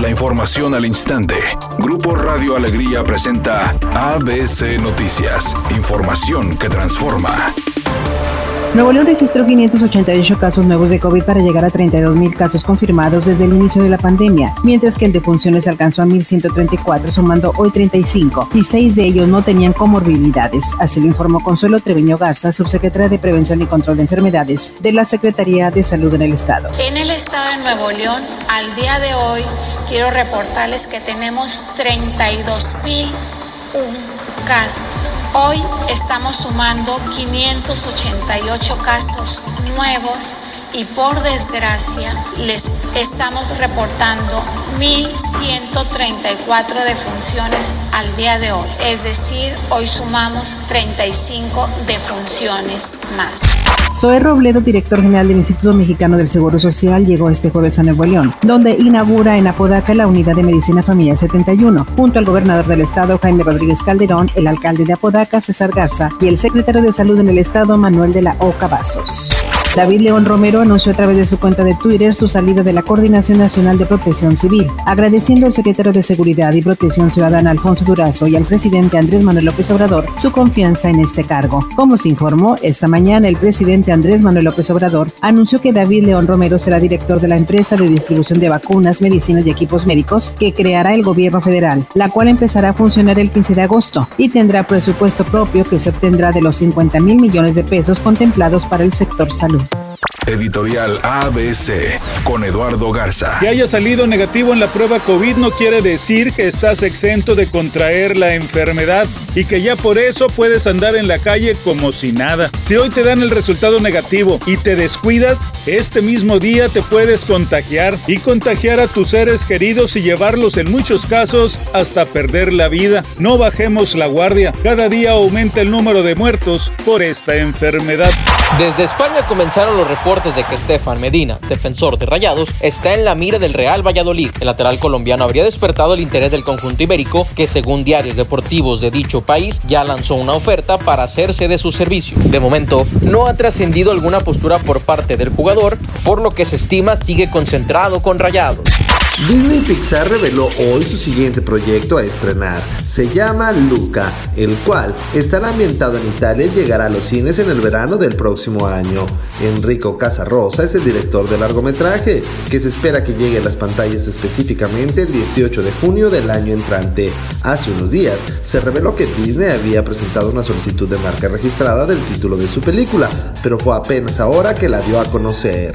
La información al instante. Grupo Radio Alegría presenta ABC Noticias. Información que transforma. Nuevo León registró 588 casos nuevos de COVID para llegar a 32.000 casos confirmados desde el inicio de la pandemia, mientras que el de funciones alcanzó a 1.134, sumando hoy 35, y seis de ellos no tenían comorbilidades. Así lo informó Consuelo Treviño Garza, subsecretaria de Prevención y Control de Enfermedades de la Secretaría de Salud en el Estado. En el Estado de Nuevo León, al día de hoy, quiero reportarles que tenemos 32.000 casos. Hoy estamos sumando 588 casos nuevos y por desgracia les estamos reportando 1.134 defunciones al día de hoy. Es decir, hoy sumamos 35 defunciones más. Zoe Robledo, director general del Instituto Mexicano del Seguro Social, llegó este jueves a Nuevo León, donde inaugura en Apodaca la unidad de medicina familiar 71, junto al gobernador del estado, Jaime Rodríguez Calderón, el alcalde de Apodaca, César Garza, y el secretario de Salud en el estado, Manuel de la Oca Vasos. David León Romero anunció a través de su cuenta de Twitter su salida de la Coordinación Nacional de Protección Civil, agradeciendo al secretario de Seguridad y Protección Ciudadana Alfonso Durazo y al presidente Andrés Manuel López Obrador su confianza en este cargo. Como se informó, esta mañana el presidente Andrés Manuel López Obrador anunció que David León Romero será director de la empresa de distribución de vacunas, medicinas y equipos médicos que creará el gobierno federal, la cual empezará a funcionar el 15 de agosto y tendrá presupuesto propio que se obtendrá de los 50 mil millones de pesos contemplados para el sector salud. Mundo. Editorial ABC con Eduardo Garza. Que haya salido negativo en la prueba COVID no quiere decir que estás exento de contraer la enfermedad y que ya por eso puedes andar en la calle como si nada. Si hoy te dan el resultado negativo y te descuidas, este mismo día te puedes contagiar y contagiar a tus seres queridos y llevarlos en muchos casos hasta perder la vida. No bajemos la guardia. Cada día aumenta el número de muertos por esta enfermedad. Desde España comenzaron los reportes de que Estefan Medina, defensor de Rayados, está en la mira del Real Valladolid. El lateral colombiano habría despertado el interés del conjunto ibérico, que según diarios deportivos de dicho país ya lanzó una oferta para hacerse de su servicio. De momento, no ha trascendido alguna postura por parte del jugador, por lo que se estima sigue concentrado con Rayados. Disney Pixar reveló hoy su siguiente proyecto a estrenar. Se llama Luca, el cual estará ambientado en Italia y llegará a los cines en el verano del próximo año. Enrico Casarosa es el director del largometraje, que se espera que llegue a las pantallas específicamente el 18 de junio del año entrante. Hace unos días se reveló que Disney había presentado una solicitud de marca registrada del título de su película, pero fue apenas ahora que la dio a conocer.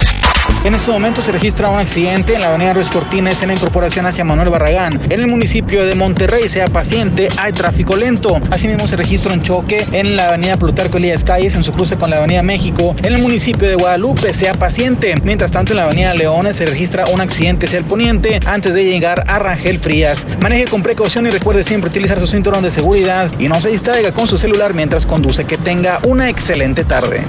En este momento se registra un accidente en la avenida Ruiz Cortines en la incorporación hacia Manuel Barragán. En el municipio de Monterrey, sea paciente, hay tráfico lento. Asimismo se registra un choque en la avenida Plutarco Elías Calles en su cruce con la avenida México. En el municipio de Guadalupe, sea paciente. Mientras tanto en la avenida Leones se registra un accidente hacia el poniente antes de llegar a Rangel Frías. Maneje con precaución y recuerde siempre utilizar su cinturón de seguridad y no se distraiga con su celular mientras conduce. Que tenga una excelente tarde.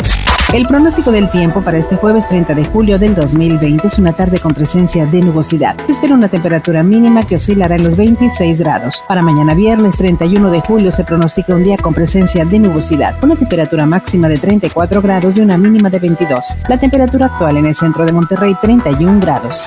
El pronóstico del tiempo para este jueves 30 de julio del 2020 es una tarde con presencia de nubosidad. Se espera una temperatura mínima que oscilará en los 26 grados. Para mañana viernes 31 de julio se pronostica un día con presencia de nubosidad, una temperatura máxima de 34 grados y una mínima de 22. La temperatura actual en el centro de Monterrey 31 grados.